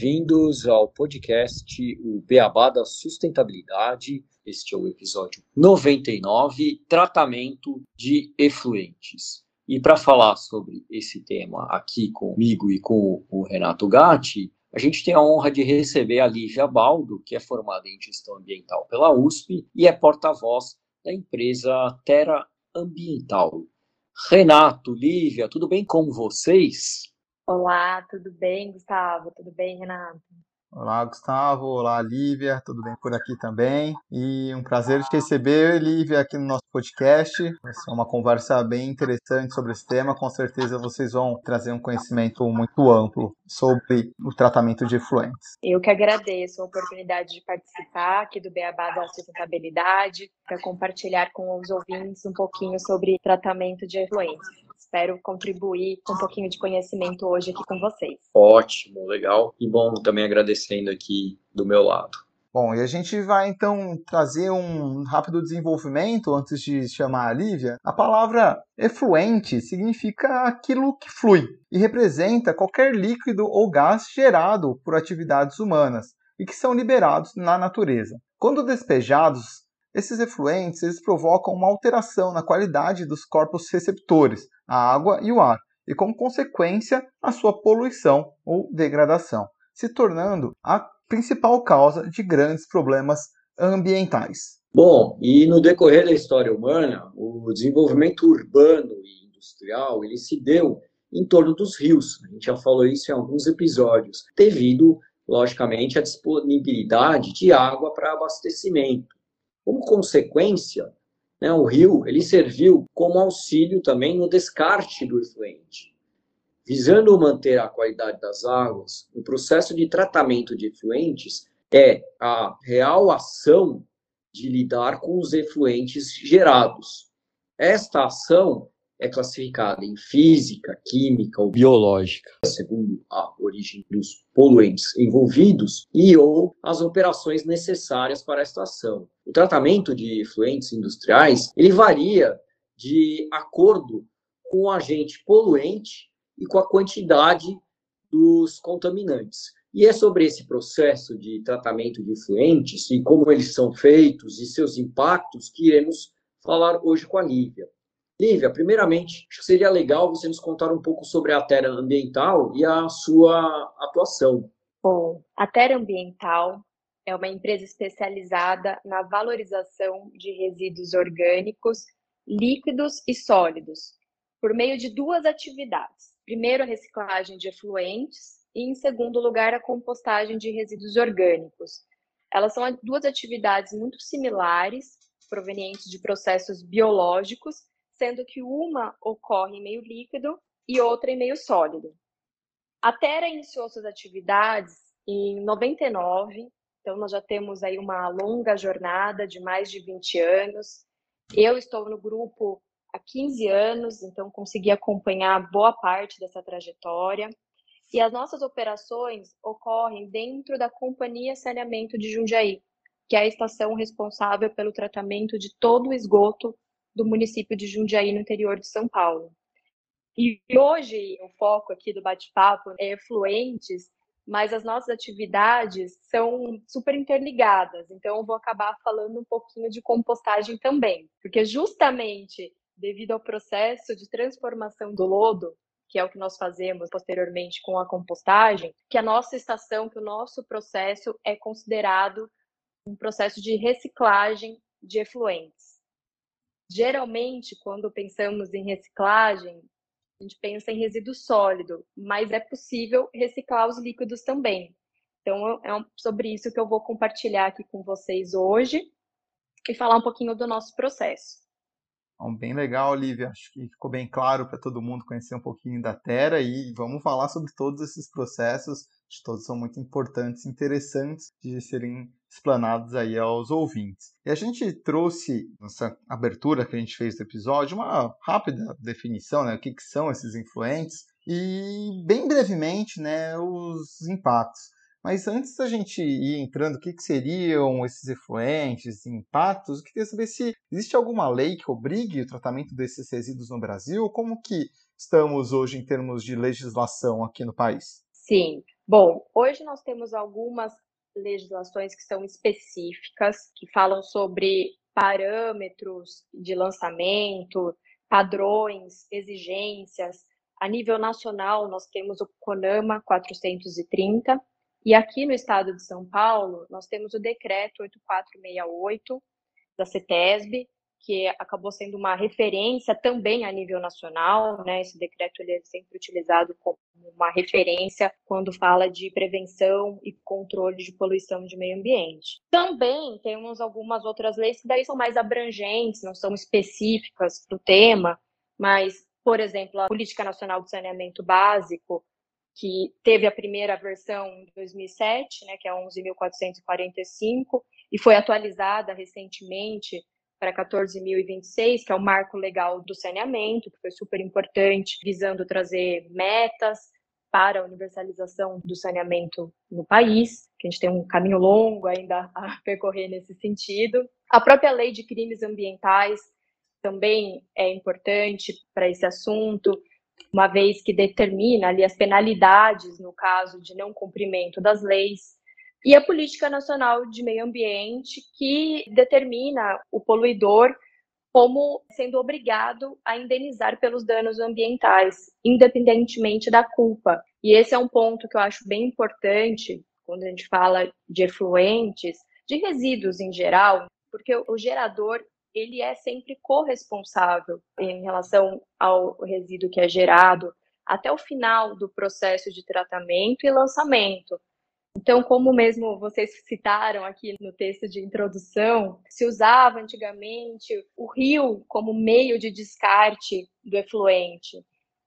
Bem-vindos ao podcast O Beabá da Sustentabilidade. Este é o episódio 99, tratamento de efluentes. E para falar sobre esse tema aqui comigo e com o Renato Gatti, a gente tem a honra de receber a Lívia Baldo, que é formada em gestão ambiental pela USP e é porta-voz da empresa Terra Ambiental. Renato, Lívia, tudo bem com vocês? Olá, tudo bem, Gustavo? Tudo bem, Renato? Olá, Gustavo. Olá, Lívia. Tudo bem por aqui também? E um prazer te receber, Lívia, aqui no nosso podcast. Vai ser uma conversa bem interessante sobre esse tema. Com certeza vocês vão trazer um conhecimento muito amplo sobre o tratamento de efluentes. Eu que agradeço a oportunidade de participar aqui do Beabá da Sustentabilidade para compartilhar com os ouvintes um pouquinho sobre tratamento de efluentes espero contribuir com um pouquinho de conhecimento hoje aqui com vocês. Ótimo, legal. E bom, também agradecendo aqui do meu lado. Bom, e a gente vai então trazer um rápido desenvolvimento antes de chamar a Lívia. A palavra efluente significa aquilo que flui e representa qualquer líquido ou gás gerado por atividades humanas e que são liberados na natureza. Quando despejados, esses efluentes eles provocam uma alteração na qualidade dos corpos receptores, a água e o ar, e como consequência a sua poluição ou degradação, se tornando a principal causa de grandes problemas ambientais. Bom, e no decorrer da história humana, o desenvolvimento urbano e industrial ele se deu em torno dos rios. A gente já falou isso em alguns episódios, devido, logicamente, à disponibilidade de água para abastecimento. Como consequência, né, o rio ele serviu como auxílio também no descarte do efluente. Visando manter a qualidade das águas, o processo de tratamento de efluentes é a real ação de lidar com os efluentes gerados. Esta ação é classificada em física, química ou biológica, segundo a origem dos poluentes envolvidos e ou as operações necessárias para esta ação. O tratamento de efluentes industriais, ele varia de acordo com o agente poluente e com a quantidade dos contaminantes. E é sobre esse processo de tratamento de efluentes e como eles são feitos e seus impactos que iremos falar hoje com a Lívia. Lívia, primeiramente, acho que seria legal você nos contar um pouco sobre a Terra Ambiental e a sua atuação. Bom, a Terra Ambiental é uma empresa especializada na valorização de resíduos orgânicos, líquidos e sólidos, por meio de duas atividades. Primeiro, a reciclagem de efluentes e, em segundo lugar, a compostagem de resíduos orgânicos. Elas são duas atividades muito similares, provenientes de processos biológicos, sendo que uma ocorre em meio líquido e outra em meio sólido. A Terra iniciou suas atividades em 99, então nós já temos aí uma longa jornada de mais de 20 anos. Eu estou no grupo há 15 anos, então consegui acompanhar boa parte dessa trajetória. E as nossas operações ocorrem dentro da Companhia Saneamento de Jundiaí, que é a estação responsável pelo tratamento de todo o esgoto do município de Jundiaí, no interior de São Paulo. E hoje o foco aqui do bate-papo é fluentes, mas as nossas atividades são super interligadas, então eu vou acabar falando um pouquinho de compostagem também, porque justamente devido ao processo de transformação do lodo, que é o que nós fazemos posteriormente com a compostagem, que a nossa estação, que o nosso processo é considerado um processo de reciclagem de efluentes. Geralmente, quando pensamos em reciclagem, a gente pensa em resíduo sólido, mas é possível reciclar os líquidos também. Então, é sobre isso que eu vou compartilhar aqui com vocês hoje e falar um pouquinho do nosso processo. Bom, bem legal, Olivia. Acho que ficou bem claro para todo mundo conhecer um pouquinho da Terra e vamos falar sobre todos esses processos todos são muito importantes, interessantes de serem explanados aí aos ouvintes. E a gente trouxe nessa abertura que a gente fez do episódio uma rápida definição, né, o que, que são esses influentes e bem brevemente, né, os impactos. Mas antes da gente ir entrando, o que, que seriam esses efluentes, impactos, eu queria saber se existe alguma lei que obrigue o tratamento desses resíduos no Brasil, como que estamos hoje em termos de legislação aqui no país? Sim. Bom, hoje nós temos algumas legislações que são específicas, que falam sobre parâmetros de lançamento, padrões, exigências. A nível nacional, nós temos o CONAMA 430, e aqui no estado de São Paulo, nós temos o decreto 8468 da CETESB, que acabou sendo uma referência também a nível nacional, né? Esse decreto ele é sempre utilizado como uma referência quando fala de prevenção e controle de poluição de meio ambiente. Também temos algumas outras leis que daí são mais abrangentes, não são específicas para o tema, mas, por exemplo, a Política Nacional de Saneamento Básico, que teve a primeira versão em 2007, né, que é 11.445, e foi atualizada recentemente para 14.026, que é o marco legal do saneamento, que foi super importante, visando trazer metas para a universalização do saneamento no país, que a gente tem um caminho longo ainda a percorrer nesse sentido. A própria lei de crimes ambientais também é importante para esse assunto, uma vez que determina ali as penalidades no caso de não cumprimento das leis e a Política Nacional de Meio Ambiente, que determina o poluidor como sendo obrigado a indenizar pelos danos ambientais, independentemente da culpa. E esse é um ponto que eu acho bem importante quando a gente fala de efluentes, de resíduos em geral, porque o gerador ele é sempre corresponsável em relação ao resíduo que é gerado até o final do processo de tratamento e lançamento. Então, como mesmo vocês citaram aqui no texto de introdução, se usava antigamente o rio como meio de descarte do efluente.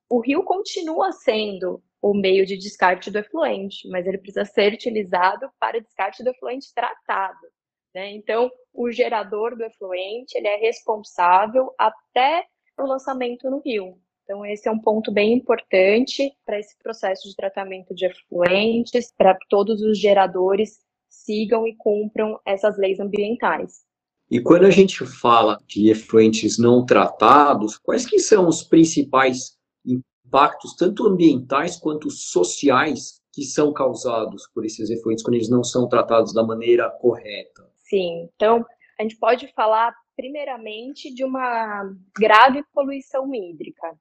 O rio continua sendo o meio de descarte do efluente, mas ele precisa ser utilizado para descarte do efluente tratado. Né? Então, o gerador do efluente ele é responsável até o lançamento no rio. Então, esse é um ponto bem importante para esse processo de tratamento de efluentes, para todos os geradores sigam e cumpram essas leis ambientais. E quando a gente fala de efluentes não tratados, quais que são os principais impactos, tanto ambientais quanto sociais, que são causados por esses efluentes quando eles não são tratados da maneira correta? Sim, então a gente pode falar primeiramente de uma grave poluição hídrica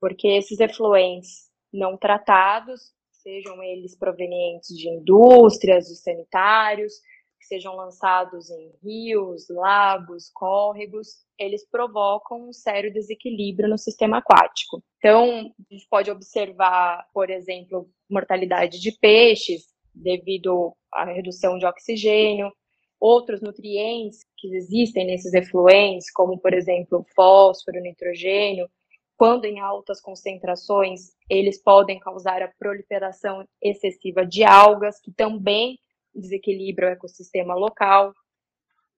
porque esses efluentes não tratados, sejam eles provenientes de indústrias, de sanitários, que sejam lançados em rios, lagos, córregos, eles provocam um sério desequilíbrio no sistema aquático. Então, a gente pode observar, por exemplo, mortalidade de peixes devido à redução de oxigênio, outros nutrientes que existem nesses efluentes, como, por exemplo, fósforo, nitrogênio, quando em altas concentrações, eles podem causar a proliferação excessiva de algas, que também desequilibram o ecossistema local.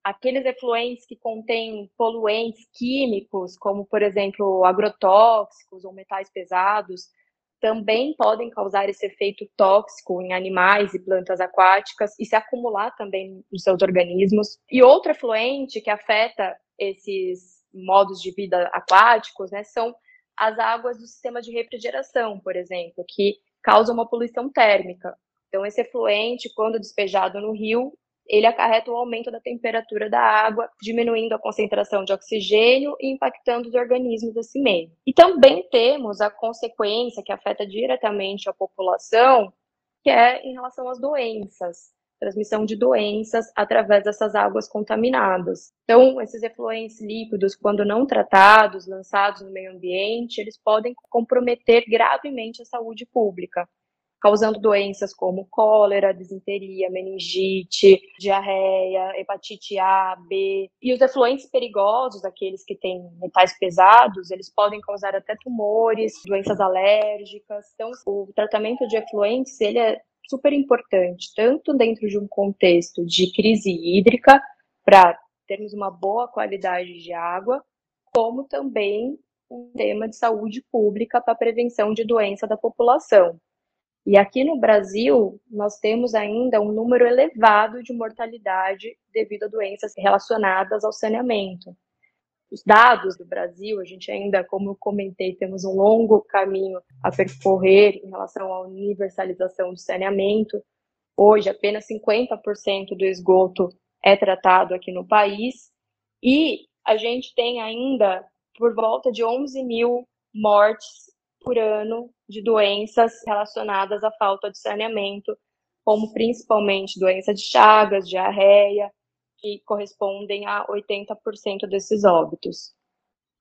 Aqueles efluentes que contêm poluentes químicos, como, por exemplo, agrotóxicos ou metais pesados, também podem causar esse efeito tóxico em animais e plantas aquáticas e se acumular também nos seus organismos. E outro efluente que afeta esses modos de vida aquáticos, né, são as águas do sistema de refrigeração, por exemplo, que causam uma poluição térmica. Então, esse efluente, quando despejado no rio, ele acarreta o aumento da temperatura da água, diminuindo a concentração de oxigênio e impactando os organismos desse meio. E também temos a consequência que afeta diretamente a população, que é em relação às doenças transmissão de doenças através dessas águas contaminadas. Então, esses efluentes líquidos, quando não tratados, lançados no meio ambiente, eles podem comprometer gravemente a saúde pública, causando doenças como cólera, disenteria, meningite, diarreia, hepatite A, B. E os efluentes perigosos, aqueles que têm metais pesados, eles podem causar até tumores, doenças alérgicas. Então, o tratamento de efluentes, ele é super importante, tanto dentro de um contexto de crise hídrica, para termos uma boa qualidade de água, como também um tema de saúde pública para prevenção de doença da população. E aqui no Brasil, nós temos ainda um número elevado de mortalidade devido a doenças relacionadas ao saneamento. Os dados do Brasil, a gente ainda, como eu comentei, temos um longo caminho a percorrer em relação à universalização do saneamento. Hoje, apenas 50% do esgoto é tratado aqui no país e a gente tem ainda por volta de 11 mil mortes por ano de doenças relacionadas à falta de saneamento, como principalmente doença de Chagas, diarreia, que correspondem a 80% desses óbitos.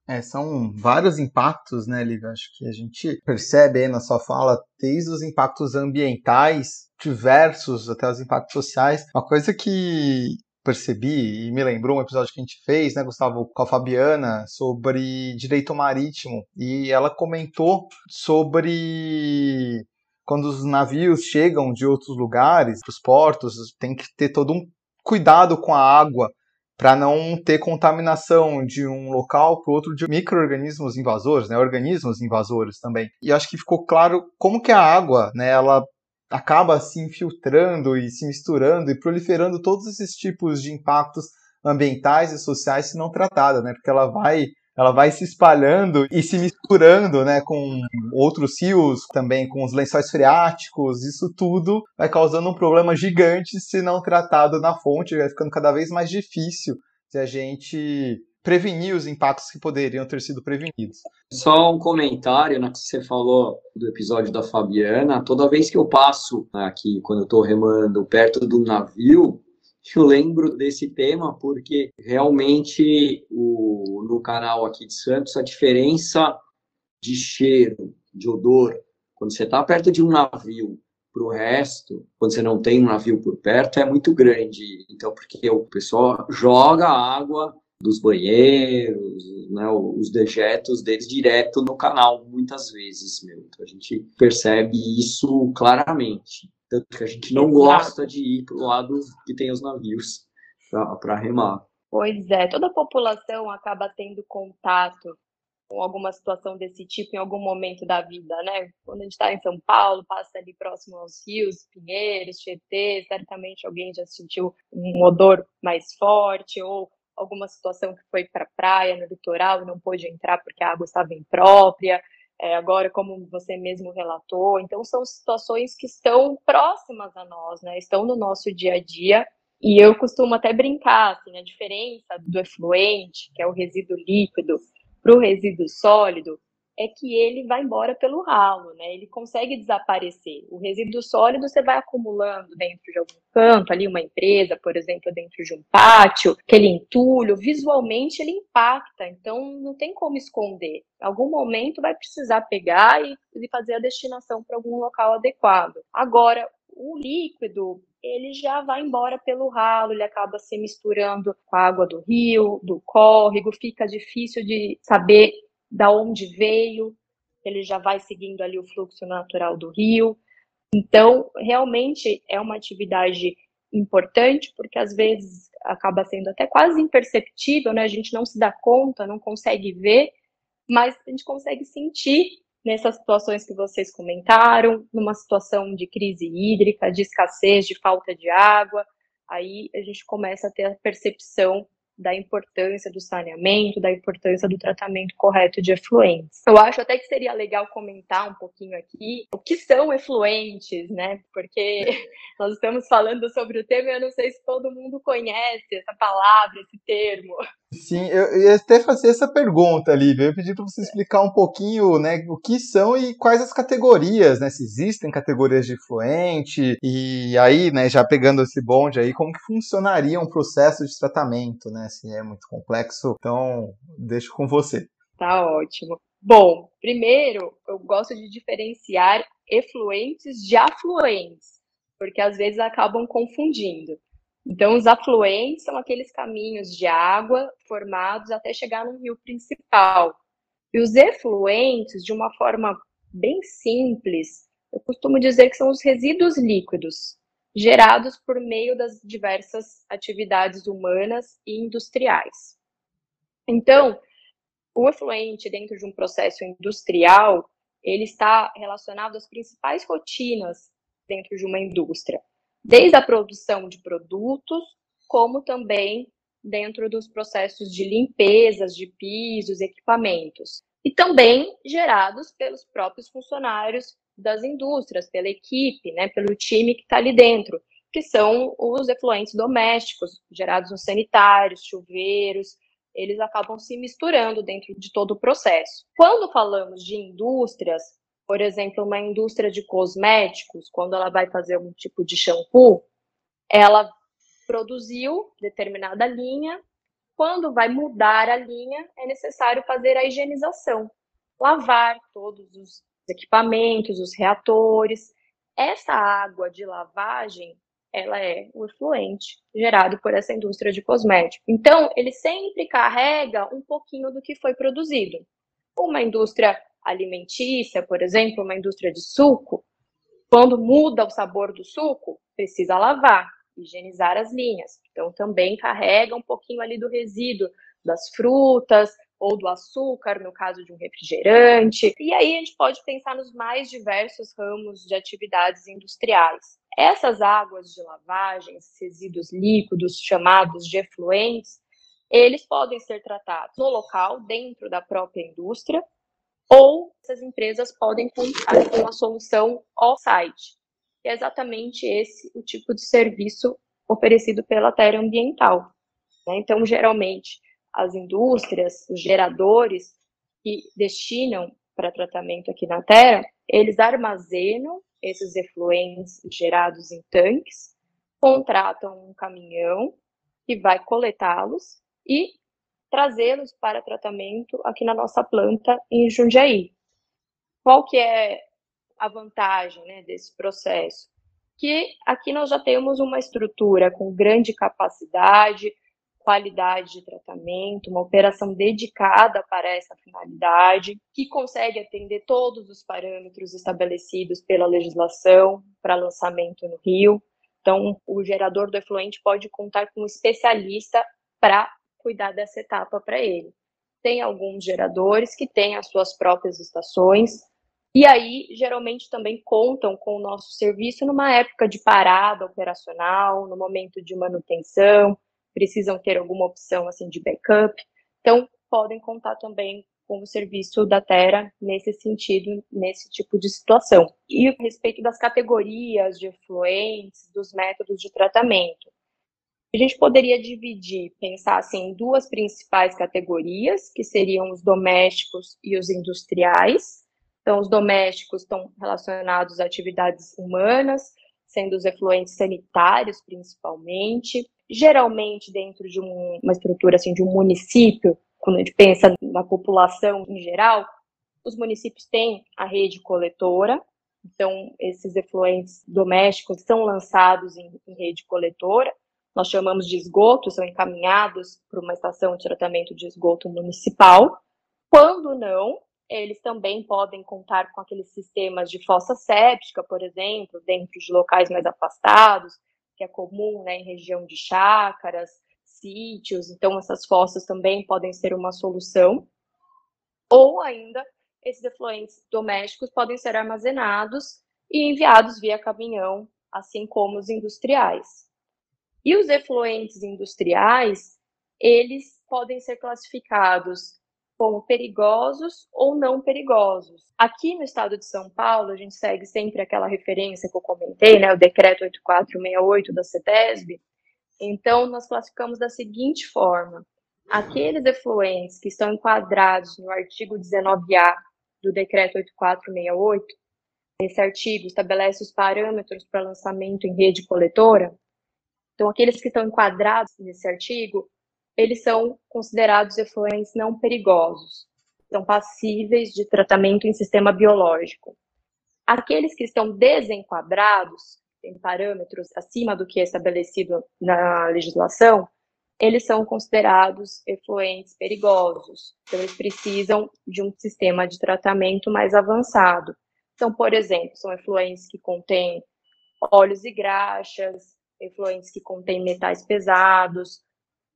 É, são vários impactos, né, Lívia? Acho que a gente percebe aí na sua fala, desde os impactos ambientais, diversos, até os impactos sociais. Uma coisa que percebi e me lembrou um episódio que a gente fez, né, Gustavo, com a Fabiana, sobre direito marítimo. E ela comentou sobre quando os navios chegam de outros lugares para os portos, tem que ter todo um cuidado com a água para não ter contaminação de um local para outro de micro-organismos invasores, né, organismos invasores também. E acho que ficou claro como que a água, né, ela acaba se infiltrando e se misturando e proliferando todos esses tipos de impactos ambientais e sociais se não tratada, né? Porque ela vai ela vai se espalhando e se misturando, né, com outros rios, também com os lençóis freáticos, isso tudo vai causando um problema gigante se não tratado na fonte, vai ficando cada vez mais difícil de a gente prevenir os impactos que poderiam ter sido prevenidos. Só um comentário na né, que você falou do episódio da Fabiana. Toda vez que eu passo aqui, quando eu estou remando perto do navio, eu lembro desse tema porque realmente o, no canal aqui de Santos a diferença de cheiro, de odor, quando você está perto de um navio para o resto, quando você não tem um navio por perto, é muito grande. Então, porque o pessoal joga água dos banheiros, né, os dejetos deles direto no canal, muitas vezes, meu. Então, a gente percebe isso claramente. Tanto que a gente não gosta de ir para o lado que tem os navios para remar. Pois é, toda a população acaba tendo contato com alguma situação desse tipo em algum momento da vida, né? Quando a gente está em São Paulo, passa ali próximo aos rios, Pinheiros, Tietê, certamente alguém já sentiu um odor mais forte ou alguma situação que foi para praia, no litoral, e não pôde entrar porque a água estava imprópria, é, agora, como você mesmo relatou. Então, são situações que estão próximas a nós, né? estão no nosso dia a dia. E eu costumo até brincar, assim, a diferença do efluente, que é o resíduo líquido, para o resíduo sólido, é que ele vai embora pelo ralo, né? Ele consegue desaparecer. O resíduo sólido você vai acumulando dentro de algum canto, ali uma empresa, por exemplo, dentro de um pátio, aquele entulho, visualmente ele impacta, então não tem como esconder. Em algum momento vai precisar pegar e, e fazer a destinação para algum local adequado. Agora, o líquido, ele já vai embora pelo ralo, ele acaba se misturando com a água do rio, do córrego, fica difícil de saber da onde veio, ele já vai seguindo ali o fluxo natural do rio. Então, realmente é uma atividade importante, porque às vezes acaba sendo até quase imperceptível, né? A gente não se dá conta, não consegue ver, mas a gente consegue sentir nessas situações que vocês comentaram, numa situação de crise hídrica, de escassez, de falta de água, aí a gente começa a ter a percepção da importância do saneamento, da importância do tratamento correto de efluentes. Eu acho até que seria legal comentar um pouquinho aqui o que são efluentes, né? Porque nós estamos falando sobre o tema e eu não sei se todo mundo conhece essa palavra, esse termo. Sim, eu ia até fazer essa pergunta, Lívia. Eu pedi para você explicar um pouquinho, né, o que são e quais as categorias, né? Se existem categorias de efluente e aí, né, já pegando esse bonde aí, como que funcionaria um processo de tratamento, né? Se é muito complexo, então deixo com você. Tá ótimo. Bom, primeiro, eu gosto de diferenciar efluentes de afluentes, porque às vezes acabam confundindo. Então, os afluentes são aqueles caminhos de água formados até chegar no rio principal. E os efluentes, de uma forma bem simples, Eu costumo dizer que são os resíduos líquidos gerados por meio das diversas atividades humanas e industriais. Então, o efluente dentro de um processo industrial, ele está relacionado às principais rotinas dentro de uma indústria, desde a produção de produtos, como também dentro dos processos de limpezas de pisos, equipamentos, e também gerados pelos próprios funcionários das indústrias, pela equipe, né, pelo time que está ali dentro, que são os efluentes domésticos, gerados nos sanitários, chuveiros, eles acabam se misturando dentro de todo o processo. Quando falamos de indústrias, por exemplo, uma indústria de cosméticos, quando ela vai fazer algum tipo de shampoo, ela produziu determinada linha. Quando vai mudar a linha, é necessário fazer a higienização, lavar todos os equipamentos, os reatores. Essa água de lavagem, ela é o efluente gerado por essa indústria de cosméticos. Então, ele sempre carrega um pouquinho do que foi produzido. Uma indústria alimentícia, por exemplo, uma indústria de suco, quando muda o sabor do suco, precisa lavar, higienizar as linhas. Então, também carrega um pouquinho ali do resíduo das frutas ou do açúcar, no caso de um refrigerante. E aí a gente pode pensar nos mais diversos ramos de atividades industriais. Essas águas de lavagem, esses resíduos líquidos chamados de efluentes, eles podem ser tratados no local, dentro da própria indústria, ou essas empresas podem contar com a solução off-site, que é exatamente esse o tipo de serviço oferecido pela Terra Ambiental. Né? Então, geralmente, as indústrias, os geradores que destinam para tratamento aqui na Terra, eles armazenam esses efluentes gerados em tanques, contratam um caminhão que vai coletá-los e trazê-los para tratamento aqui na nossa planta em Jundiaí. Qual que é a vantagem né, desse processo? Que aqui nós já temos uma estrutura com grande capacidade, qualidade de tratamento, uma operação dedicada para essa finalidade, que consegue atender todos os parâmetros estabelecidos pela legislação para lançamento no Rio. Então, o gerador do efluente pode contar com um especialista para cuidar dessa etapa para ele. Tem alguns geradores que têm as suas próprias estações, e aí geralmente também contam com o nosso serviço numa época de parada operacional, no momento de manutenção, precisam ter alguma opção assim de backup. Então, podem contar também com o serviço da Terra nesse sentido, nesse tipo de situação. E a respeito das categorias de efluentes, dos métodos de tratamento. A gente poderia dividir, pensar assim, em duas principais categorias, que seriam os domésticos e os industriais. Então, os domésticos estão relacionados a atividades humanas, sendo os efluentes sanitários, principalmente. Geralmente, dentro de um, uma estrutura assim, de um município, quando a gente pensa na população em geral, os municípios têm a rede coletora, então esses efluentes domésticos são lançados em, em rede coletora nós chamamos de esgoto, são encaminhados para uma estação de tratamento de esgoto municipal. Quando não, eles também podem contar com aqueles sistemas de fossa séptica, por exemplo, dentro de locais mais afastados, que é comum né, em região de chácaras, sítios, então essas fossas também podem ser uma solução. Ou ainda, esses efluentes domésticos podem ser armazenados e enviados via caminhão, assim como os industriais. E os efluentes industriais, eles podem ser classificados como perigosos ou não perigosos. Aqui no estado de São Paulo, a gente segue sempre aquela referência que eu comentei, né, o decreto 8468 da CETESB. Então, nós classificamos da seguinte forma: aqueles efluentes que estão enquadrados no artigo 19A do decreto 8468, esse artigo estabelece os parâmetros para lançamento em rede coletora, então, aqueles que estão enquadrados nesse artigo, eles são considerados efluentes não perigosos, são passíveis de tratamento em sistema biológico. Aqueles que estão desenquadrados, em parâmetros acima do que é estabelecido na legislação, eles são considerados efluentes perigosos. Então, eles precisam de um sistema de tratamento mais avançado. Então, por exemplo, são efluentes que contêm óleos e graxas, efluentes que contêm metais pesados.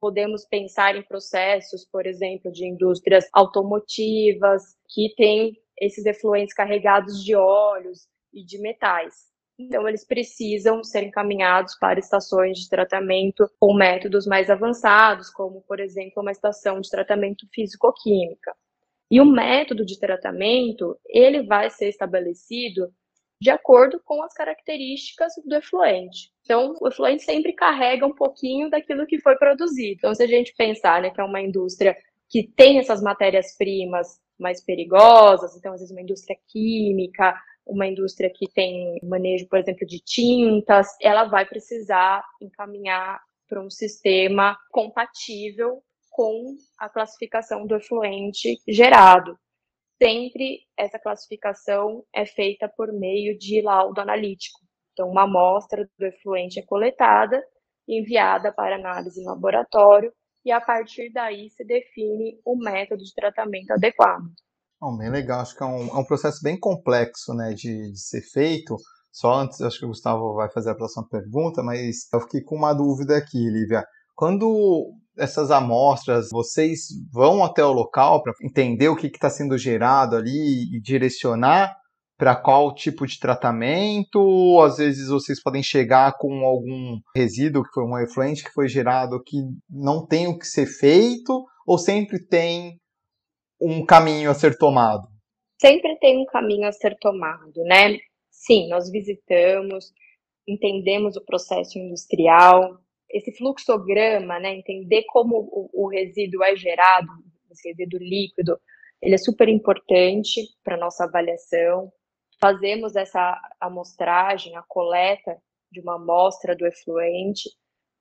Podemos pensar em processos, por exemplo, de indústrias automotivas, que têm esses efluentes carregados de óleos e de metais. Então, eles precisam ser encaminhados para estações de tratamento com métodos mais avançados, como, por exemplo, uma estação de tratamento físico-química. E o método de tratamento, ele vai ser estabelecido de acordo com as características do efluente. Então, o efluente sempre carrega um pouquinho daquilo que foi produzido. Então, se a gente pensar né, que é uma indústria que tem essas matérias-primas mais perigosas, então, às vezes, uma indústria química, uma indústria que tem manejo, por exemplo, de tintas, ela vai precisar encaminhar para um sistema compatível com a classificação do efluente gerado. Sempre essa classificação é feita por meio de laudo analítico. Então, uma amostra do efluente é coletada, enviada para análise em laboratório, e a partir daí se define o método de tratamento adequado. Oh, bem legal, acho que é um, é um processo bem complexo né, de, de, ser feito. Só antes, acho que o Gustavo vai fazer a próxima pergunta, mas eu fiquei com uma dúvida aqui, Lívia. Quando essas amostras, vocês vão até o local para entender o que está sendo gerado ali e direcionar para qual tipo de tratamento? Ou às vezes vocês podem chegar com algum resíduo que foi um efluente que foi gerado que não tem o que ser feito? Ou sempre tem um caminho a ser tomado? Sempre tem um caminho a ser tomado, né? Sim, nós visitamos, entendemos o processo industrial, esse fluxograma, né, entender como o, o resíduo é gerado, esse resíduo líquido, ele é super importante para nossa avaliação. Fazemos essa amostragem, a coleta de uma amostra do efluente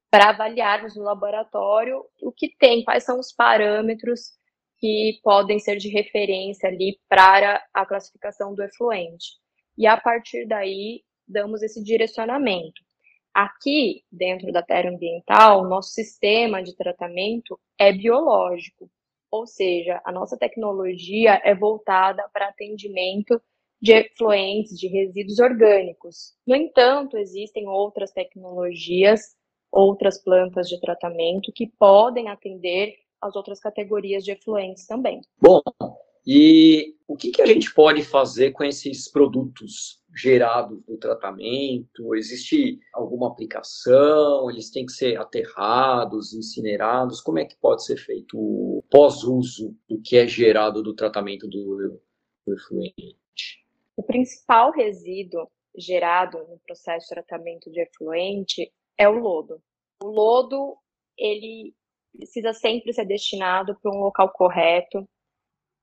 para avaliarmos no laboratório o que tem, quais são os parâmetros que podem ser de referência ali para a classificação do efluente. E a partir daí, damos esse direcionamento. Aqui, dentro da terra ambiental, nosso sistema de tratamento é biológico, ou seja, a nossa tecnologia é voltada para atendimento de efluentes, de resíduos orgânicos. No entanto, existem outras tecnologias, outras plantas de tratamento que podem atender as outras categorias de efluentes também. Bom, e o que, que a gente pode fazer com esses produtos gerados do tratamento? Existe alguma aplicação? Eles têm que ser aterrados, incinerados? Como é que pode ser feito o pós-uso do que é gerado do tratamento do, do efluente? O principal resíduo gerado no processo de tratamento de efluente é o lodo. O lodo, ele precisa sempre ser destinado para um local correto,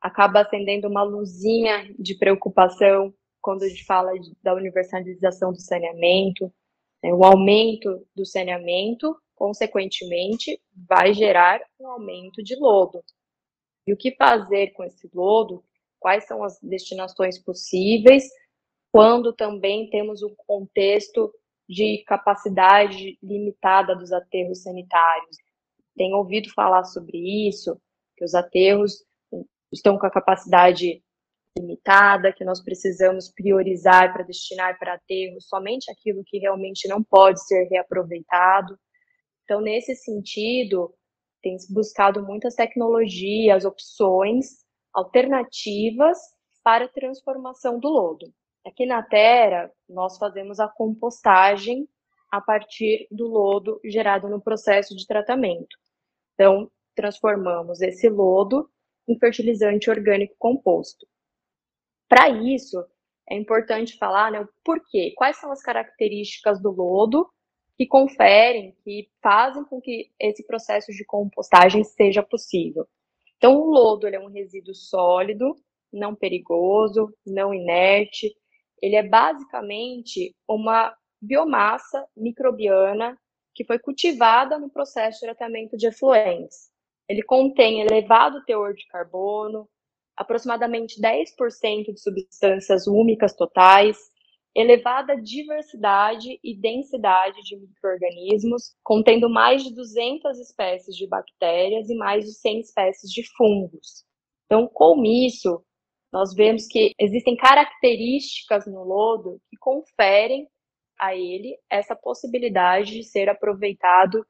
acaba acendendo uma luzinha de preocupação quando a gente fala da universalização do saneamento, né, o aumento do saneamento, consequentemente, vai gerar um aumento de lodo. E o que fazer com esse lodo? Quais são as destinações possíveis? Quando também temos um contexto de capacidade limitada dos aterros sanitários. Tenho ouvido falar sobre isso, que os aterros estão com a capacidade limitada, que nós precisamos priorizar para destinar para aterro somente aquilo que realmente não pode ser reaproveitado. Então, nesse sentido, tem buscado muitas tecnologias, opções alternativas para a transformação do lodo. Aqui na Terra, nós fazemos a compostagem a partir do lodo gerado no processo de tratamento. Então, transformamos esse lodo em fertilizante orgânico composto. Para isso, é importante falar né, o porquê, quais são as características do lodo que conferem, que fazem com que esse processo de compostagem seja possível. Então, o lodo é um resíduo sólido, não perigoso, não inerte. Ele é basicamente uma biomassa microbiana que foi cultivada no processo de tratamento de efluentes. Ele contém elevado teor de carbono, aproximadamente 10% de substâncias úmicas totais, elevada diversidade e densidade de microrganismos, contendo mais de 200 espécies de bactérias e mais de 100 espécies de fungos. Então, com isso, nós vemos que existem características no lodo que conferem a ele essa possibilidade de ser aproveitado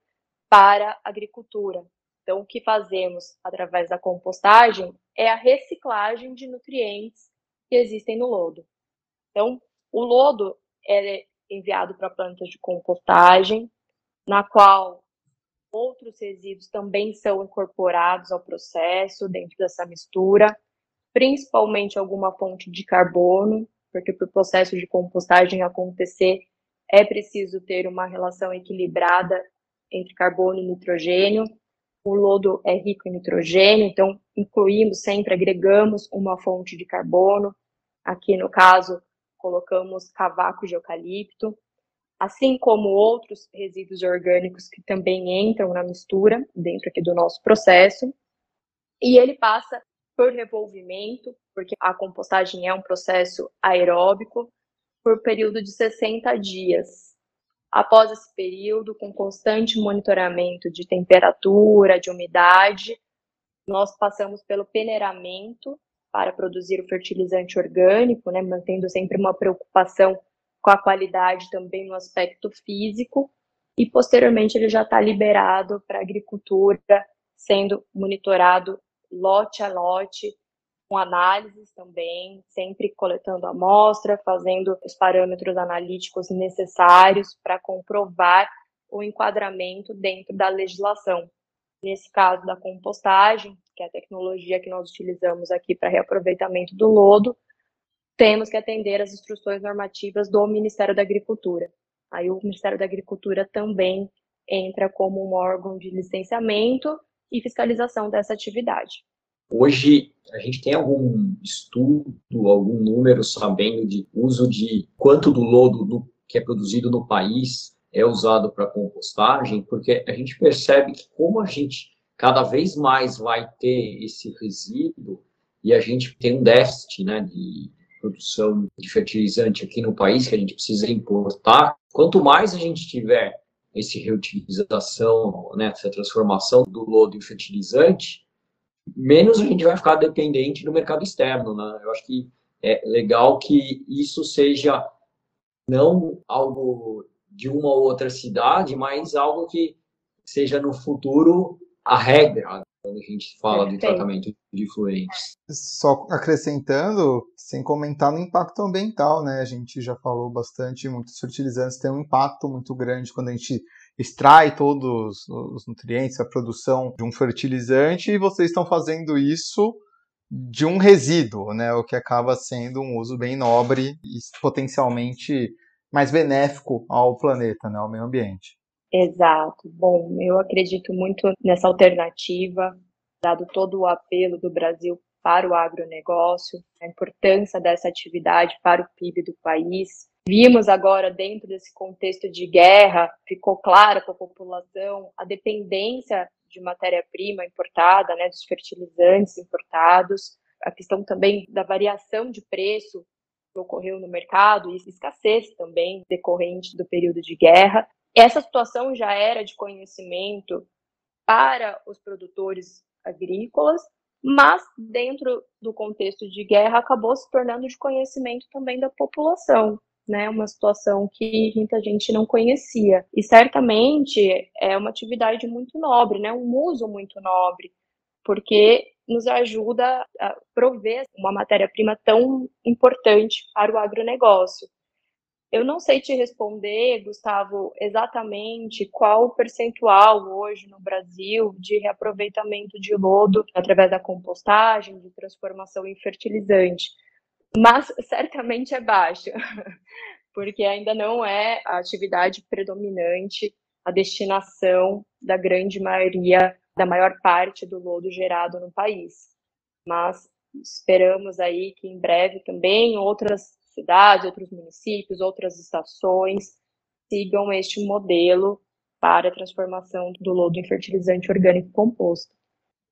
para a agricultura. Então, o que fazemos através da compostagem é a reciclagem de nutrientes que existem no lodo. Então, o lodo é enviado para plantas de compostagem, na qual outros resíduos também são incorporados ao processo dentro dessa mistura, principalmente alguma fonte de carbono, porque para o processo de compostagem acontecer é preciso ter uma relação equilibrada entre carbono e nitrogênio. O lodo é rico em nitrogênio, então incluímos sempre, agregamos uma fonte de carbono. Aqui no caso, colocamos cavaco de eucalipto, assim como outros resíduos orgânicos que também entram na mistura dentro aqui do nosso processo. E ele passa por revolvimento, porque a compostagem é um processo aeróbico, por período de 60 dias. Após esse período, com constante monitoramento de temperatura, de umidade, nós passamos pelo peneiramento para produzir o fertilizante orgânico, né, mantendo sempre uma preocupação com a qualidade também no aspecto físico, e posteriormente ele já está liberado para agricultura, sendo monitorado lote a lote, com análises também, sempre coletando amostra, fazendo os parâmetros analíticos necessários para comprovar o enquadramento dentro da legislação. Nesse caso da compostagem, que é a tecnologia que nós utilizamos aqui para reaproveitamento do lodo, temos que atender às instruções normativas do Ministério da Agricultura. Aí o Ministério da Agricultura também entra como um órgão de licenciamento e fiscalização dessa atividade. Hoje, a gente tem algum estudo, algum número sabendo de uso de quanto do lodo do, que é produzido no país é usado para compostagem? Porque a gente percebe que como a gente cada vez mais vai ter esse resíduo e a gente tem um déficit né, de produção de fertilizante aqui no país que a gente precisa importar, quanto mais a gente tiver esse reutilização, né, essa transformação do lodo em fertilizante, menos a gente vai ficar dependente do mercado externo, né? Eu acho que é legal que isso seja não algo de uma ou outra cidade, mas algo que seja no futuro a regra quando a gente fala Perfeito. de tratamento de fluentes. Só acrescentando, sem comentar no impacto ambiental, né? A gente já falou bastante, muitos fertilizantes têm um impacto muito grande quando a gente extrai todos os nutrientes, a produção de um fertilizante, e vocês estão fazendo isso de um resíduo, né? O que acaba sendo um uso bem nobre e potencialmente mais benéfico ao planeta, né? ao meio ambiente. Exato. Bom, eu acredito muito nessa alternativa, dado todo o apelo do Brasil para o agronegócio, a importância dessa atividade para o PIB do país. Vimos agora, dentro desse contexto de guerra, ficou claro para a população a dependência de matéria-prima importada, né, dos fertilizantes importados, a questão também da variação de preço que ocorreu no mercado e escassez também decorrente do período de guerra. Essa situação já era de conhecimento para os produtores agrícolas, mas dentro do contexto de guerra acabou se tornando de conhecimento também da população, né? Uma situação que muita gente não conhecia. E certamente é uma atividade muito nobre, né? Um uso muito nobre, porque nos ajuda a prover uma matéria-prima tão importante para o agronegócio. Eu não sei te responder, Gustavo, exatamente qual o percentual hoje no Brasil de reaproveitamento de lodo através da compostagem, de transformação em fertilizante, mas certamente é baixo, porque ainda não é a atividade predominante, a destinação da grande maioria, da maior parte do lodo gerado no país. Mas esperamos aí que em breve também outras cidades, outros municípios, outras estações sigam este modelo para a transformação do lodo em fertilizante orgânico composto.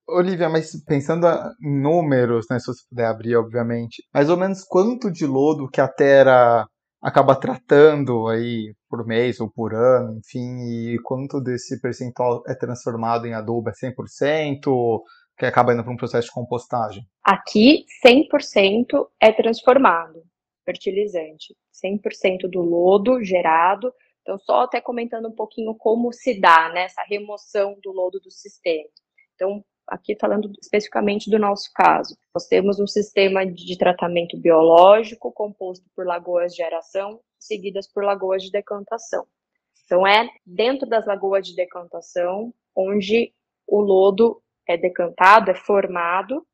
Olivia, mas pensando em números, né, se você puder abrir, obviamente, mais ou menos quanto de lodo que a Terra acaba tratando aí por mês ou por ano, enfim, e quanto desse percentual é transformado em adubo? É 100%? que acaba indo para um processo de compostagem? Aqui, 100% é transformado, fertilizante. 100% do lodo gerado. Então, só até comentando um pouquinho como se dá né, essa remoção do lodo do sistema. Então, aqui falando especificamente do nosso caso, nós temos um sistema de tratamento biológico composto por lagoas de aeração, seguidas por lagoas de decantação. Então, é dentro das lagoas de decantação onde o lodo é decantado, é formado,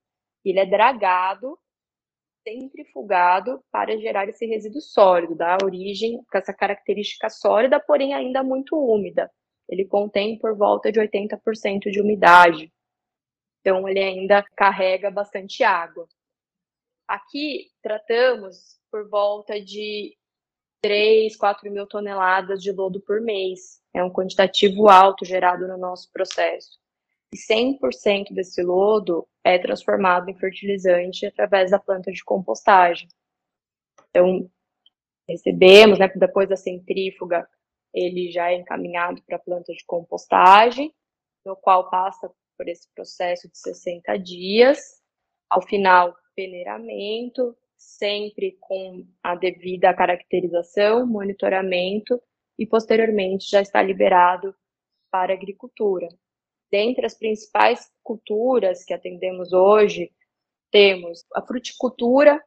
ele é dragado, centrifugado para gerar esse resíduo sólido, dar origem com essa característica sólida, porém ainda muito úmida. Ele contém por volta de 80% de umidade. Então, ele ainda carrega bastante água. Aqui, tratamos por volta de 3, 4 mil toneladas de lodo por mês. É um quantitativo alto gerado no nosso processo. E 100% desse lodo é transformado em fertilizante através da planta de compostagem. Então, recebemos, né, depois da centrífuga, ele já é encaminhado para a planta de compostagem, no qual passa por esse processo de 60 dias. Ao final, peneiramento, sempre com a devida caracterização, monitoramento e posteriormente já está liberado para agricultura. Dentre as principais culturas que atendemos hoje, temos a fruticultura,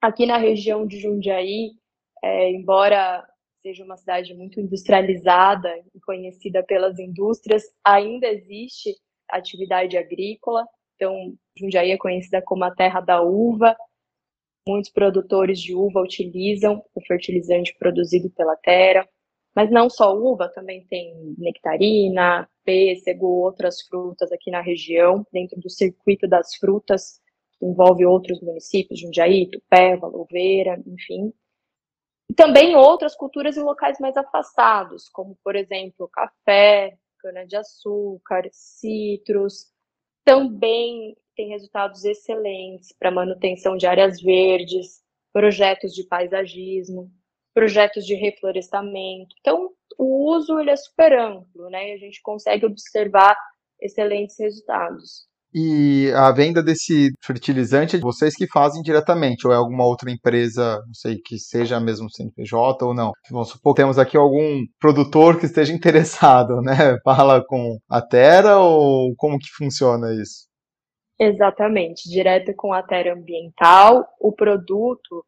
aqui na região de Jundiaí, é, embora seja uma cidade muito industrializada e conhecida pelas indústrias, ainda existe atividade agrícola. Então, Jundiaí é conhecida como a terra da uva. Muitos produtores de uva utilizam o fertilizante produzido pela terra. Mas não só uva, também tem nectarina, pêssego, outras frutas aqui na região, dentro do circuito das frutas, que envolve outros municípios, Jundiaí, Tupéva, Louveira, enfim. E também outras culturas em locais mais afastados, como, por exemplo, café, cana-de-açúcar, citros. Também tem resultados excelentes para manutenção de áreas verdes, projetos de paisagismo projetos de reflorestamento. Então, o uso ele é super amplo, né? E a gente consegue observar excelentes resultados. E a venda desse fertilizante é vocês que fazem diretamente, ou é alguma outra empresa, não sei, que seja mesmo CNPJ ou não? Vamos supor que temos aqui algum produtor que esteja interessado, né? Fala com a Terra ou como que funciona isso? Exatamente, direto com a Terra Ambiental. O produto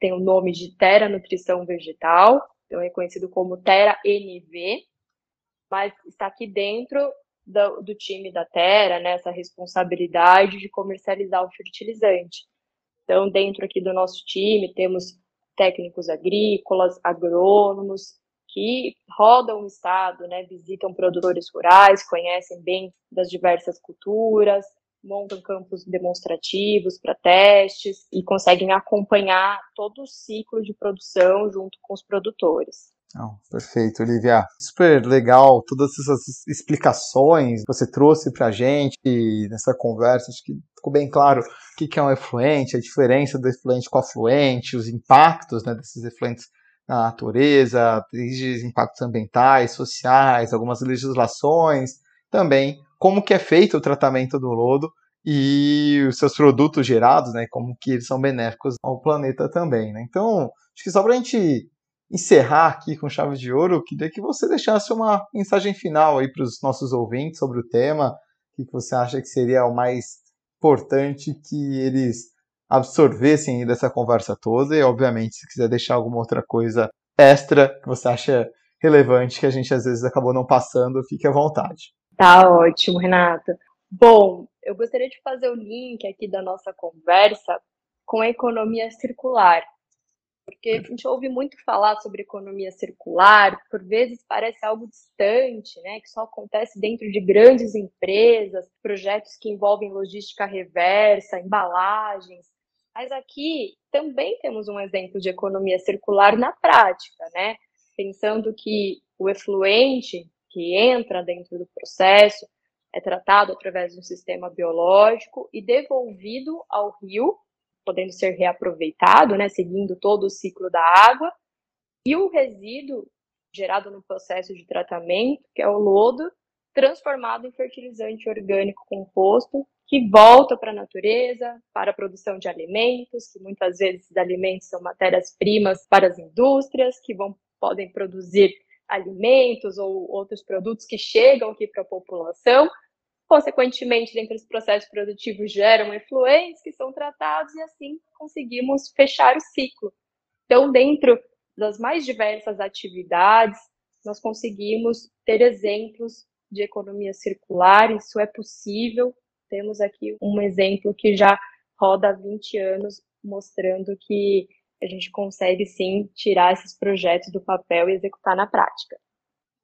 tem o nome de Terra Nutrição Vegetal, então é conhecido como Terra NV, mas está aqui dentro do, do time da Terra, né, essa responsabilidade de comercializar o fertilizante. Então, dentro aqui do nosso time, temos técnicos agrícolas, agrônomos, que rodam o estado, né, visitam produtores rurais, conhecem bem das diversas culturas, montam campos demonstrativos para testes e conseguem acompanhar todo o ciclo de produção junto com os produtores. Oh, perfeito, Olivia. Super legal todas essas explicações que você trouxe para a gente nessa conversa. Acho que ficou bem claro o que é um efluente, a diferença do efluente com afluente, os impactos né, desses efluentes na natureza, desde impactos ambientais, sociais, algumas legislações, também como que é feito o tratamento do lodo e os seus produtos gerados, né, como que eles são benéficos ao planeta também, né? Então, acho que só para a gente encerrar aqui com chave de ouro, eu queria que você deixasse uma mensagem final aí para os nossos ouvintes sobre o tema, o que você acha que seria o mais importante que eles absorvessem dessa conversa toda e, obviamente, se quiser deixar alguma outra coisa extra que você acha relevante que a gente às vezes acabou não passando, fique à vontade. Tá ótimo, Renato. Bom, eu gostaria de fazer o link aqui da nossa conversa com a economia circular. Porque a gente ouve muito falar sobre economia circular, por vezes parece algo distante, né, que só acontece dentro de grandes empresas, projetos que envolvem logística reversa, embalagens. Mas aqui também temos um exemplo de economia circular na prática, né? Pensando que o efluente que entra dentro do processo é tratado através de um sistema biológico e devolvido ao rio, podendo ser reaproveitado, né, seguindo todo o ciclo da água, e o resíduo gerado no processo de tratamento, que é o lodo, transformado em fertilizante orgânico composto, que volta para a natureza, para a produção de alimentos, que muitas vezes alimentos são matérias-primas para as indústrias, que vão, podem produzir alimentos ou outros produtos que chegam aqui para a população. Consequentemente, dentro dos processos produtivos geram efluentes que são tratados e assim conseguimos fechar o ciclo. Então, dentro das mais diversas atividades, nós conseguimos ter exemplos de economia circular, isso é possível. Temos aqui um exemplo que já roda há 20 anos, mostrando que a gente consegue sim tirar esses projetos do papel e executar na prática.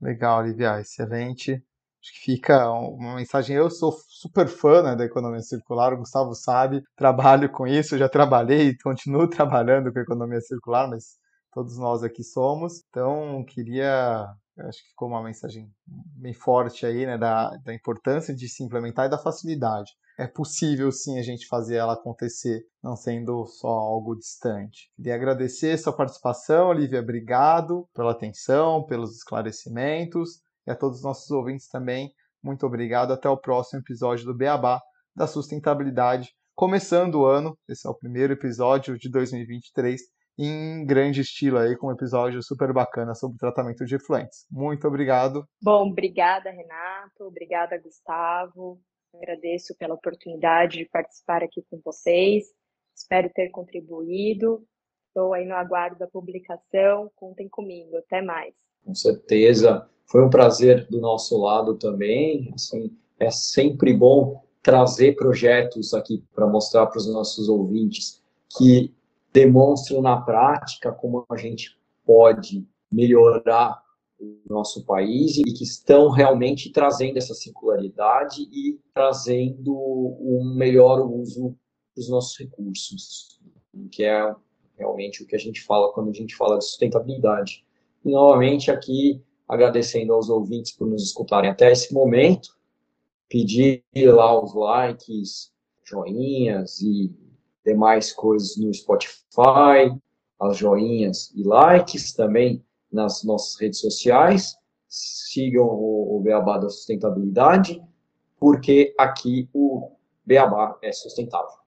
Legal, Olivia, excelente. Acho que fica uma mensagem. Eu sou super fã né, da economia circular, o Gustavo sabe, trabalho com isso, já trabalhei e continuo trabalhando com economia circular, mas todos nós aqui somos. Então, queria acho que ficou uma mensagem bem forte aí, né, da, da importância de se implementar e da facilidade. É possível sim a gente fazer ela acontecer, não sendo só algo distante. Queria agradecer sua participação, Olivia, obrigado pela atenção, pelos esclarecimentos e a todos os nossos ouvintes também. Muito obrigado. Até o próximo episódio do Beabá da sustentabilidade. Começando o ano, esse é o primeiro episódio de 2023 em grande estilo aí, com um episódio super bacana sobre tratamento de efluentes. Muito obrigado. Bom, obrigada, Renato. Obrigada, Gustavo. Agradeço pela oportunidade de participar aqui com vocês. Espero ter contribuído. Estou aí no aguardo da publicação. Contem comigo. Até mais. Com certeza. Foi um prazer do nosso lado também. Assim, é sempre bom trazer projetos aqui para mostrar para os nossos ouvintes que demonstram na prática como a gente pode melhorar nosso país e que estão realmente trazendo essa circularidade e trazendo um melhor uso dos nossos recursos, que é realmente o que a gente fala quando a gente fala de sustentabilidade. E novamente aqui agradecendo aos ouvintes por nos escutarem até esse momento, pedir lá os likes, joinhas e demais coisas no Spotify, as joinhas e likes também nas nossas redes sociais. Sigam o, o Beabá da Sustentabilidade, porque aqui o Beabá é sustentável.